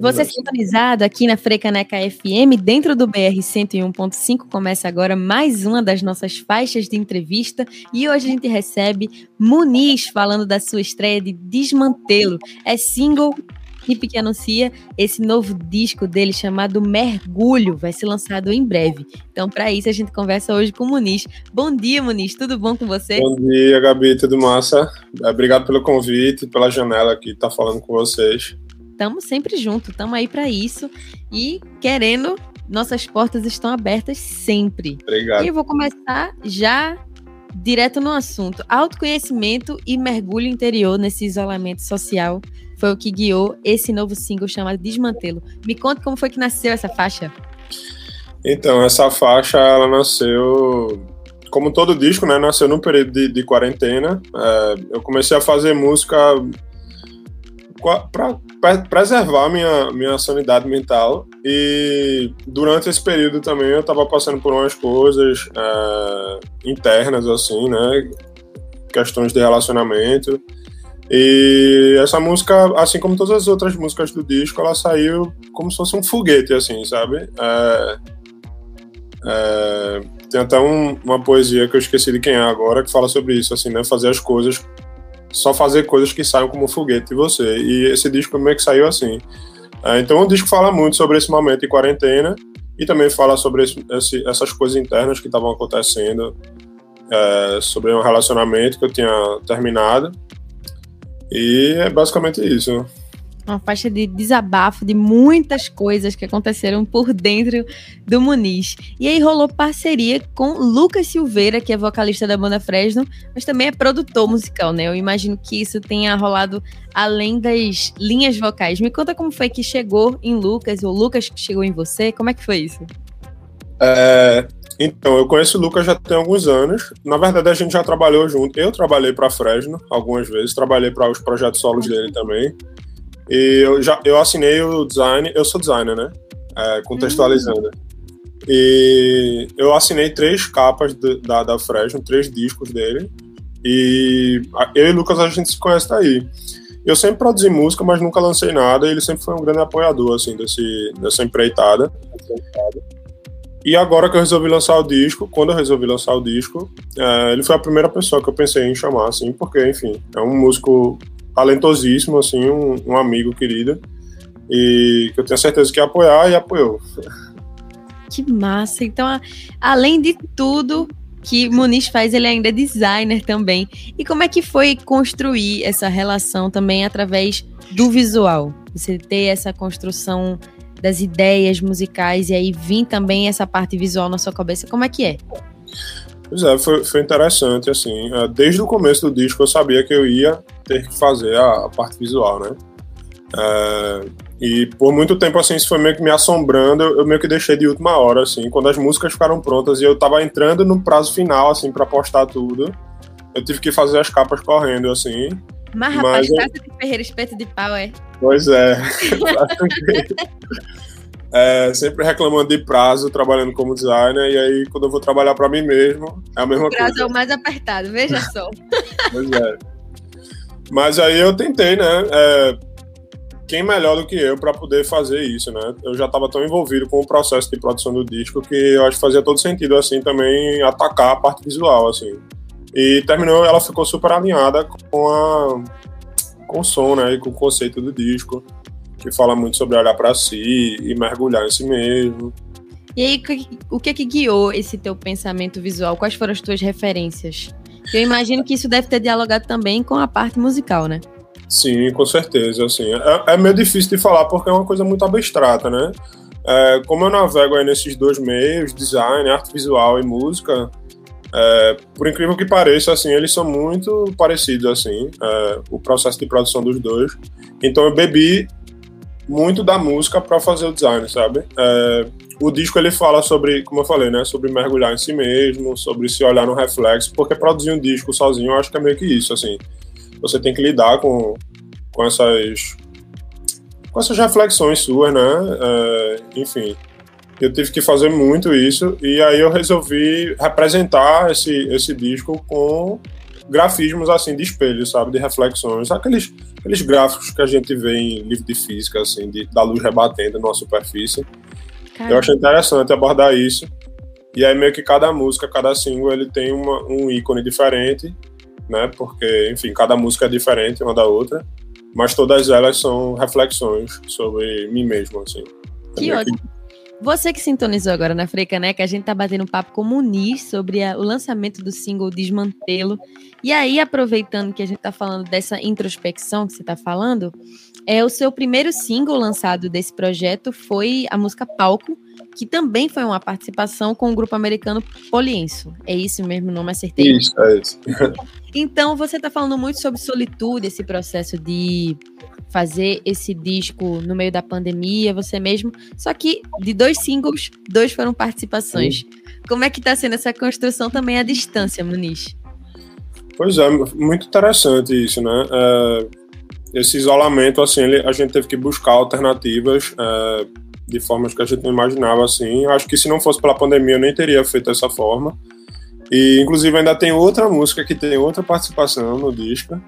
Você sintonizado aqui na Frecaneca FM, dentro do BR 101.5, começa agora mais uma das nossas faixas de entrevista e hoje a gente recebe Muniz falando da sua estreia de Desmantelo. É single Hip que anuncia esse novo disco dele chamado Mergulho, vai ser lançado em breve. Então, para isso, a gente conversa hoje com o Muniz. Bom dia, Muniz, tudo bom com você? Bom dia, Gabi, tudo massa? Obrigado pelo convite, pela janela aqui, tá falando com vocês estamos sempre juntos, estamos aí para isso e querendo, nossas portas estão abertas sempre. Obrigado. E eu vou começar já direto no assunto. Autoconhecimento e mergulho interior nesse isolamento social foi o que guiou esse novo single chamado Desmantelo. Me conta como foi que nasceu essa faixa. Então, essa faixa, ela nasceu como todo disco, né? Nasceu num período de, de quarentena. É, eu comecei a fazer música para preservar minha, minha sanidade mental. E durante esse período também eu estava passando por umas coisas é, internas, assim, né? Questões de relacionamento. E essa música, assim como todas as outras músicas do disco, ela saiu como se fosse um foguete, assim, sabe? É, é, tem até um, uma poesia que eu esqueci de quem é agora, que fala sobre isso, assim, né? Fazer as coisas só fazer coisas que saiam como foguete de você. E esse disco meio que saiu assim. É, então o disco fala muito sobre esse momento de quarentena e também fala sobre esse, esse, essas coisas internas que estavam acontecendo, é, sobre um relacionamento que eu tinha terminado. E é basicamente isso uma faixa de desabafo de muitas coisas que aconteceram por dentro do Muniz. E aí rolou parceria com Lucas Silveira, que é vocalista da banda Fresno, mas também é produtor musical, né? Eu imagino que isso tenha rolado além das linhas vocais. Me conta como foi que chegou em Lucas, ou Lucas que chegou em você, como é que foi isso? É, então, eu conheço o Lucas já tem alguns anos. Na verdade, a gente já trabalhou junto. Eu trabalhei para Fresno algumas vezes, trabalhei para os projetos solos dele também. E eu já eu assinei o design, eu sou designer, né? É, contextualizando. Uhum. E eu assinei três capas da, da Fresno, três discos dele. E eu e o Lucas a gente se conhece daí. Eu sempre produzi música, mas nunca lancei nada. E ele sempre foi um grande apoiador assim desse, dessa empreitada. E agora que eu resolvi lançar o disco, quando eu resolvi lançar o disco, é, ele foi a primeira pessoa que eu pensei em chamar, assim, porque, enfim, é um músico talentosíssimo, assim, um, um amigo querido, e que eu tenho certeza que ia apoiar e apoiou. Que massa! Então, a, além de tudo que Muniz faz, ele ainda é designer também. E como é que foi construir essa relação também através do visual? Você ter essa construção das ideias musicais e aí vir também essa parte visual na sua cabeça, como é que é? Pois é, foi, foi interessante, assim, é, desde o começo do disco eu sabia que eu ia ter que fazer a, a parte visual, né? É, e por muito tempo, assim, isso foi meio que me assombrando, eu, eu, meio que deixei de última hora, assim, quando as músicas ficaram prontas e eu tava entrando no prazo final, assim, para postar tudo, eu tive que fazer as capas correndo, assim. Mas, rapaz, mas, casa de Ferreira Espeto de Pau, é? Pois é. é, sempre reclamando de prazo, trabalhando como designer, e aí quando eu vou trabalhar para mim mesmo, é a mesma o prazo coisa. é o mais apertado, veja só. pois é. Mas aí eu tentei, né? É, quem melhor do que eu para poder fazer isso, né? Eu já estava tão envolvido com o processo de produção do disco que eu acho que fazia todo sentido, assim, também atacar a parte visual, assim. E terminou, ela ficou super alinhada com a com o som, né? E com o conceito do disco que fala muito sobre olhar para si e mergulhar em si mesmo. E aí, o que é que guiou esse teu pensamento visual? Quais foram as tuas referências? Eu imagino que isso deve ter dialogado também com a parte musical, né? Sim, com certeza. Assim, é, é meio difícil de falar porque é uma coisa muito abstrata, né? É, como eu navego nesses dois meios, design, arte visual e música, é, por incrível que pareça, assim, eles são muito parecidos, assim, é, o processo de produção dos dois. Então eu bebi muito da música para fazer o design, sabe? É, o disco ele fala sobre, como eu falei, né, sobre mergulhar em si mesmo, sobre se olhar no reflexo, porque produzir um disco sozinho, eu acho que é meio que isso, assim. Você tem que lidar com, com essas com essas reflexões suas, né? É, enfim, eu tive que fazer muito isso e aí eu resolvi representar esse esse disco com grafismos assim de espelho, sabe, de reflexões, aqueles, aqueles gráficos que a gente vê em livro de física, assim, de, da luz rebatendo na superfície. Caramba. Eu achei interessante abordar isso. E aí meio que cada música, cada single, ele tem uma, um ícone diferente, né? Porque, enfim, cada música é diferente uma da outra, mas todas elas são reflexões sobre mim mesmo, assim. Que ótimo. Que você que sintonizou agora na Freicaneca, a gente tá batendo um papo com o Muniz sobre a, o lançamento do single Desmantelo. E aí, aproveitando que a gente tá falando dessa introspecção que você tá falando, é o seu primeiro single lançado desse projeto foi a música Palco, que também foi uma participação com o grupo americano Polienso. É isso mesmo, não me acertei? Isso, é isso. então, você está falando muito sobre solitude, esse processo de fazer esse disco no meio da pandemia, você mesmo. Só que de dois singles, dois foram participações. Como é que está sendo essa construção também à distância, Muniz? Pois é, muito interessante isso, né? É, esse isolamento, assim, ele, a gente teve que buscar alternativas é, de formas que a gente não imaginava, assim. Acho que se não fosse pela pandemia, eu nem teria feito dessa forma. E, inclusive, ainda tem outra música que tem outra participação no disco.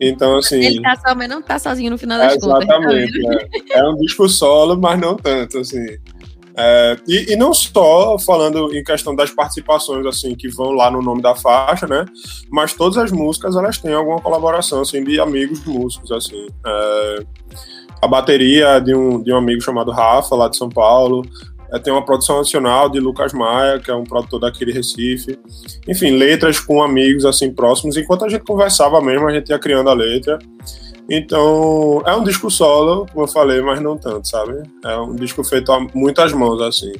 Então, assim. Ele tá só, mas não tá sozinho no final das é, contas. Tá exatamente. É. é. um disco solo, mas não tanto, assim. É, e, e, não só falando em questão das participações assim que vão lá no nome da faixa, né? Mas todas as músicas elas têm alguma colaboração assim de amigos músicos assim. É, a bateria de um, de um amigo chamado Rafa lá de São Paulo, é, tem uma produção nacional de Lucas Maia, que é um produtor daqui de Recife. Enfim, letras com amigos assim próximos. Enquanto a gente conversava mesmo, a gente ia criando a letra. Então, é um disco solo, como eu falei, mas não tanto, sabe? É um disco feito a muitas mãos, assim.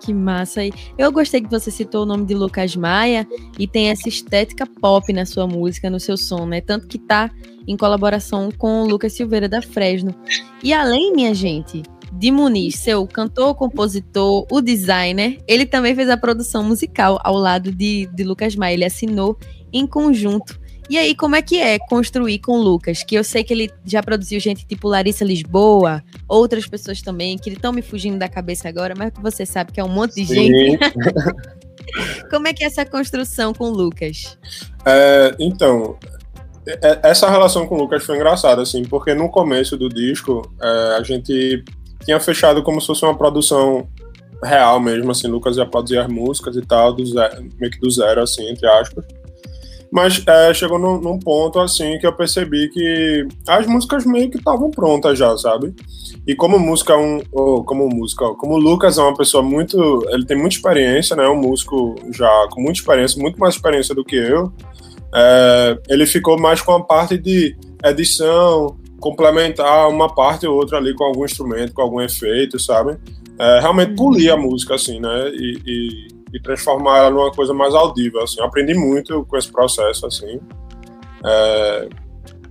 Que massa aí. Eu gostei que você citou o nome de Lucas Maia e tem essa estética pop na sua música, no seu som, né? Tanto que tá em colaboração com o Lucas Silveira da Fresno. E além, minha gente, de Muniz, seu cantor, compositor, o designer, ele também fez a produção musical ao lado de, de Lucas Maia. Ele assinou em conjunto. E aí, como é que é construir com o Lucas? Que eu sei que ele já produziu gente tipo Larissa Lisboa, outras pessoas também, que estão me fugindo da cabeça agora, mas você sabe que é um monte de Sim. gente. como é que é essa construção com o Lucas? É, então, é, essa relação com o Lucas foi engraçada, assim, porque no começo do disco é, a gente tinha fechado como se fosse uma produção real mesmo, assim, Lucas ia produzir as músicas e tal, do zero, meio que do zero, assim, entre aspas. Mas é, chegou num, num, ponto, assim, que eu percebi que as músicas meio que estavam prontas já, sabe? E como música, um, oh, como música, como o Lucas é uma pessoa muito, ele tem muita experiência, né? Um músico já com muita experiência, muito mais experiência do que eu. É, ele ficou mais com a parte de edição, complementar uma parte ou outra ali com algum instrumento, com algum efeito, sabe? É, realmente polir a música, assim, né? E, e, e, transformar ela numa coisa mais audível, assim. Eu aprendi muito com esse processo, assim. É,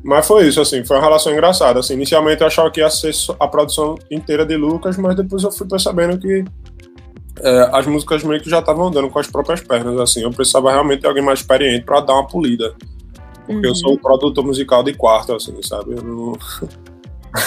mas foi isso, assim, foi uma relação engraçada. Assim, inicialmente eu achava que ia ser a produção inteira de Lucas, mas depois eu fui percebendo que é, as músicas meio que já estavam andando com as próprias pernas, assim. Eu precisava realmente de alguém mais experiente para dar uma polida. Porque uhum. eu sou um produtor musical de quarto, assim, sabe? Eu não...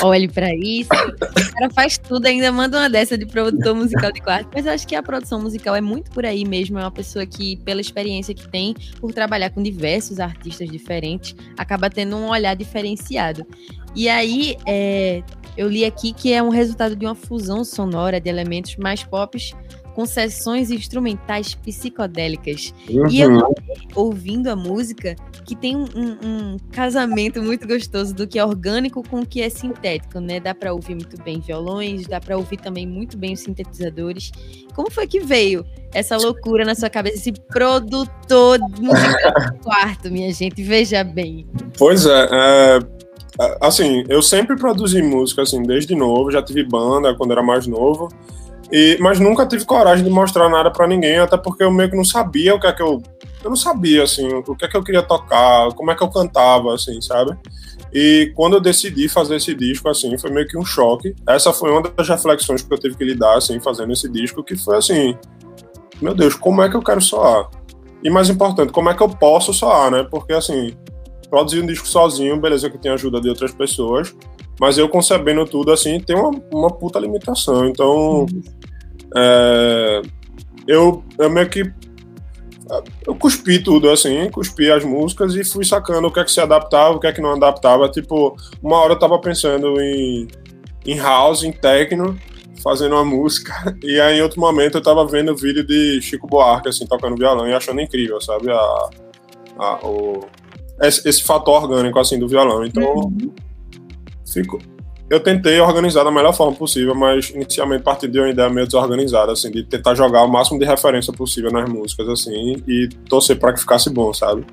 Olhe para isso. O cara faz tudo, ainda manda uma dessa de produtor musical de quarto. Mas eu acho que a produção musical é muito por aí mesmo. É uma pessoa que, pela experiência que tem, por trabalhar com diversos artistas diferentes, acaba tendo um olhar diferenciado. E aí, é, eu li aqui que é um resultado de uma fusão sonora de elementos mais pop com sessões instrumentais psicodélicas. Uhum. E eu uhum. Ouvindo a música que tem um, um, casamento muito gostoso do que é orgânico com o que é sintético, né? Dá para ouvir muito bem violões, dá para ouvir também muito bem os sintetizadores. Como foi que veio essa loucura na sua cabeça, esse produtor musical do quarto, minha gente? Veja bem. Pois é, é assim, eu sempre produzi música assim desde novo, já tive banda quando era mais novo. E, mas nunca tive coragem de mostrar nada para ninguém, até porque eu meio que não sabia o que é que eu. Eu não sabia, assim, o que é que eu queria tocar, como é que eu cantava, assim, sabe? E quando eu decidi fazer esse disco, assim, foi meio que um choque. Essa foi uma das reflexões que eu tive que lidar, assim, fazendo esse disco, que foi assim: meu Deus, como é que eu quero soar? E mais importante, como é que eu posso soar, né? Porque, assim, produzir um disco sozinho, beleza que tem ajuda de outras pessoas, mas eu concebendo tudo assim, tem uma, uma puta limitação. Então, é, eu, eu meio que eu cuspi tudo, assim, cuspi as músicas e fui sacando o que é que se adaptava, o que é que não adaptava. Tipo, uma hora eu tava pensando em, em house, em techno, fazendo uma música, e aí em outro momento eu tava vendo o vídeo de Chico Buarque, assim, tocando violão e achando incrível, sabe? A, a, o, esse, esse fator orgânico, assim, do violão. Então, uhum. fico, eu tentei organizar da melhor forma possível, mas inicialmente parti de uma ideia meio desorganizada, assim, de tentar jogar o máximo de referência possível nas músicas, assim, e torcer para que ficasse bom, sabe?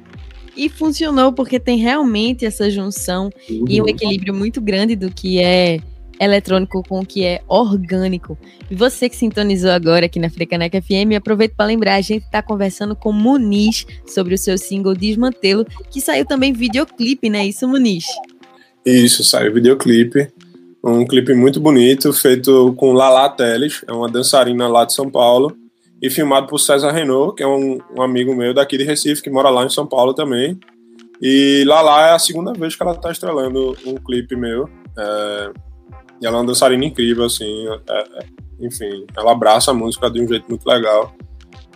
E funcionou porque tem realmente essa junção uhum. e um uhum. equilíbrio muito grande do que é eletrônico com o que é orgânico. E você que sintonizou agora aqui na Frecaneca FM, aproveito para lembrar, a gente está conversando com Muniz sobre o seu single Desmantelo, que saiu também videoclipe, né? Isso, Muniz? Isso, saiu videoclipe. Um clipe muito bonito, feito com Lala Teles, é uma dançarina lá de São Paulo, e filmado por César Renault, que é um, um amigo meu daqui de Recife, que mora lá em São Paulo também. E Lala é a segunda vez que ela está estrelando um clipe meu. É, e ela é uma dançarina incrível, assim. É, é, enfim, ela abraça a música de um jeito muito legal.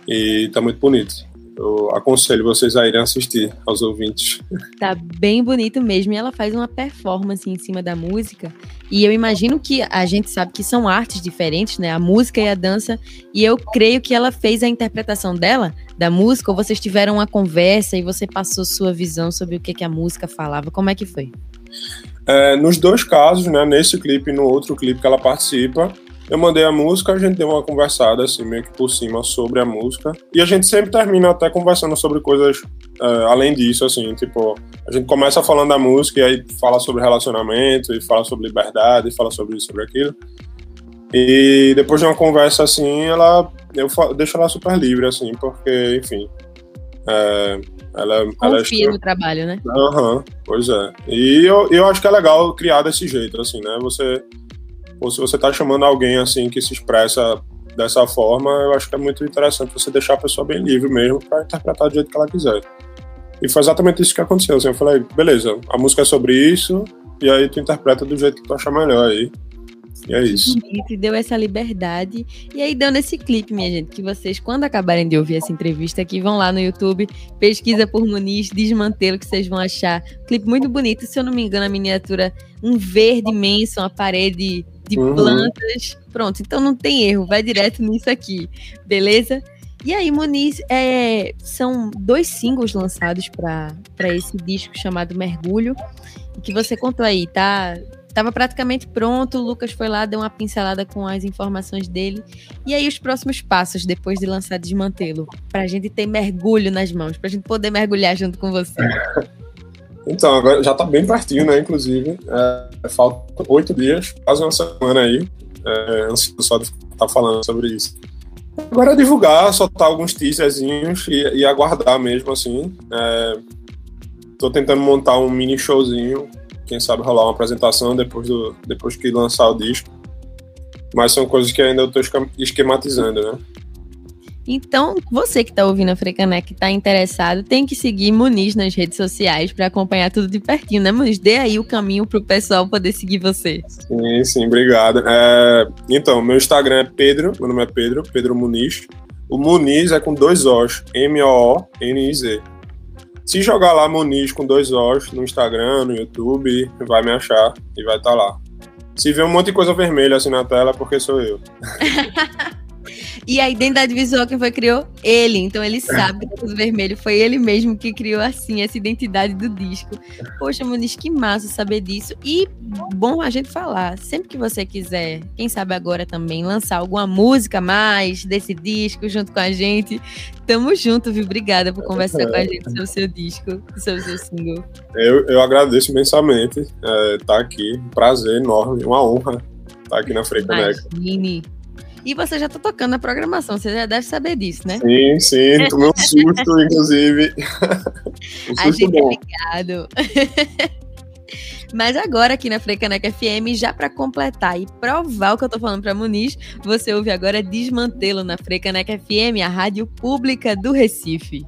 E tá muito bonito eu aconselho vocês a irem assistir aos ouvintes. Tá bem bonito mesmo. E ela faz uma performance em cima da música. E eu imagino que a gente sabe que são artes diferentes, né? A música e a dança. E eu creio que ela fez a interpretação dela, da música, ou vocês tiveram uma conversa e você passou sua visão sobre o que, que a música falava. Como é que foi? É, nos dois casos, né? Nesse clipe e no outro clipe que ela participa, eu mandei a música, a gente deu uma conversada, assim, meio que por cima sobre a música. E a gente sempre termina até conversando sobre coisas uh, além disso, assim, tipo, a gente começa falando da música e aí fala sobre relacionamento, e fala sobre liberdade, e fala sobre isso, sobre aquilo. E depois de uma conversa assim, ela eu deixo ela super livre, assim, porque, enfim. É, ela, Confia ela é no trabalho, né? Aham, uhum, pois é. E eu, eu acho que é legal criar desse jeito, assim, né? Você ou se você está chamando alguém assim que se expressa dessa forma, eu acho que é muito interessante você deixar a pessoa bem livre mesmo para interpretar do jeito que ela quiser. E foi exatamente isso que aconteceu. Assim, eu falei, beleza, a música é sobre isso, e aí tu interpreta do jeito que tu achar melhor aí. E é isso. Deu essa liberdade. E aí deu nesse clipe, minha gente, que vocês, quando acabarem de ouvir essa entrevista aqui, vão lá no YouTube, pesquisa por Muniz, desmantelo, que vocês vão achar. Clipe muito bonito, se eu não me engano, a miniatura, um verde imenso, uma parede de uhum. plantas. Pronto, então não tem erro, vai direto nisso aqui, beleza? E aí, Muniz, é, são dois singles lançados para esse disco chamado Mergulho, que você contou aí, tá? Tava praticamente pronto, o Lucas foi lá, deu uma pincelada com as informações dele. E aí, os próximos passos depois de lançar Desmantelo, pra gente ter mergulho nas mãos, pra gente poder mergulhar junto com você. Então, agora já tá bem pertinho, né? Inclusive, é, faltam oito dias, quase uma semana aí. É, ansioso só de estar falando sobre isso. Agora é divulgar, soltar alguns teaserzinhos e, e aguardar mesmo, assim. É, tô tentando montar um mini showzinho, quem sabe rolar uma apresentação depois, do, depois que lançar o disco. Mas são coisas que ainda eu tô esquematizando, né? Então, você que está ouvindo a Frecanec, que está interessado, tem que seguir Muniz nas redes sociais para acompanhar tudo de pertinho, né, Muniz? Dê aí o caminho para o pessoal poder seguir você. Sim, sim, obrigado. É, então, meu Instagram é Pedro, meu nome é Pedro, Pedro Muniz. O Muniz é com dois O's, M-O-O-N-I-Z. Se jogar lá Muniz com dois O's no Instagram, no YouTube, vai me achar e vai estar tá lá. Se vê um monte de coisa vermelha assim na tela, é porque sou eu. E a identidade visual quem foi criou? Ele. Então ele sabe que o vermelho foi ele mesmo que criou assim essa identidade do disco. Poxa, Muniz, que massa saber disso. E bom a gente falar. Sempre que você quiser, quem sabe agora também, lançar alguma música mais desse disco junto com a gente, tamo junto, viu? Obrigada por conversar com a gente sobre o seu disco, sobre o seu single. Eu, eu agradeço imensamente estar é, tá aqui. Prazer enorme, uma honra estar tá aqui na Frecaneca. Imagine. E você já tá tocando na programação, você já deve saber disso, né? Sim, sim, tomei um susto, inclusive. um susto a gente é bom. é ligado. Mas agora aqui na Frecaneca FM, já para completar e provar o que eu tô falando para Muniz, você ouve agora Desmantelo na Frecaneca FM, a rádio pública do Recife.